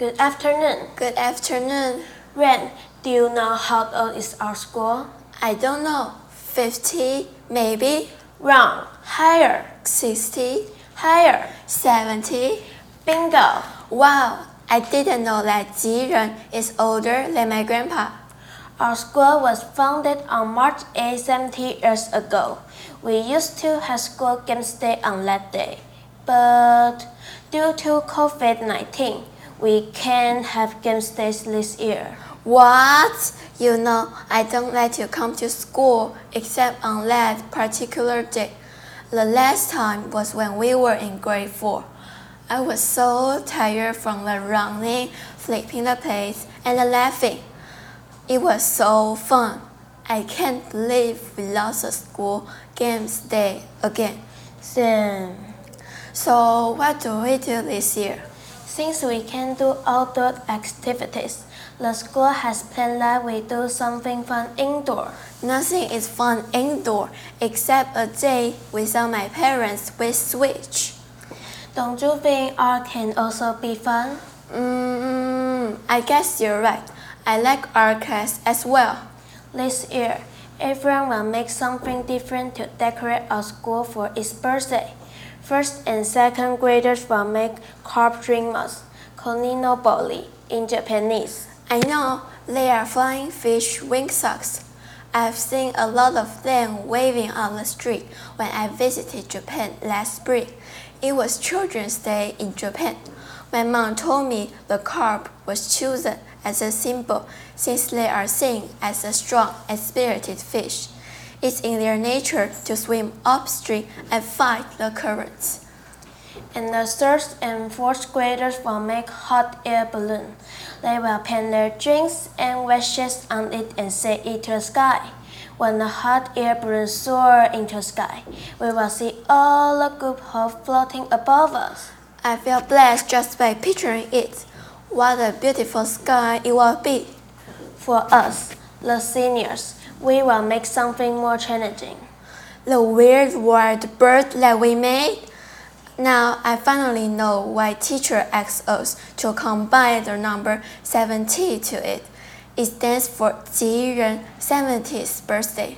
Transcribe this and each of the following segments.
Good afternoon. Good afternoon. Ren, do you know how old is our school? I don't know. 50, maybe? Wrong. Higher. 60, Higher. 70? Bingo. Wow, I didn't know that Jiren is older than my grandpa. Our school was founded on March 8, 70 years ago. We used to have school games day on that day. But due to COVID 19, we can't have games days this year. What? You know, I don't let you come to school except on that particular day. The last time was when we were in grade 4. I was so tired from the running, flipping the plates, and the laughing. It was so fun. I can't believe we lost the school games day again. Then, So, what do we do this year? Since we can do outdoor activities, the school has planned that we do something fun indoor. Nothing is fun indoor except a day without my parents with Switch. Don't you think art can also be fun? Mm, I guess you're right. I like art class as well. This year, everyone will make something different to decorate our school for its birthday. First and second graders will make carp streamers, koinobori in Japanese. I know they are flying fish wing socks. I've seen a lot of them waving on the street when I visited Japan last spring. It was Children's Day in Japan. My mom told me the carp was chosen as a symbol since they are seen as a strong and spirited fish. It's in their nature to swim upstream and fight the currents. And the third and fourth graders will make hot air balloon. They will paint their drinks and wishes on it and say it to the sky. When the hot air balloon soar into the sky, we will see all the good hope floating above us. I feel blessed just by picturing it. What a beautiful sky it will be. For us, the seniors, we will make something more challenging. The weird wild bird that we made? Now I finally know why teacher asked us to combine the number 70 to it. It stands for Jiren 70th birthday.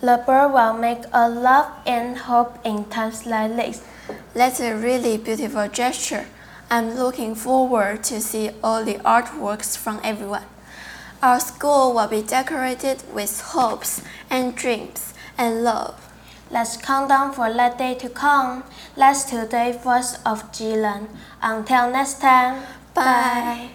The bird will make a love and hope in times like this. That's a really beautiful gesture. I'm looking forward to see all the artworks from everyone. Our school will be decorated with hopes and dreams and love. Let's count down for that day to come. Let's today first of Jilan. Until next time, Bye.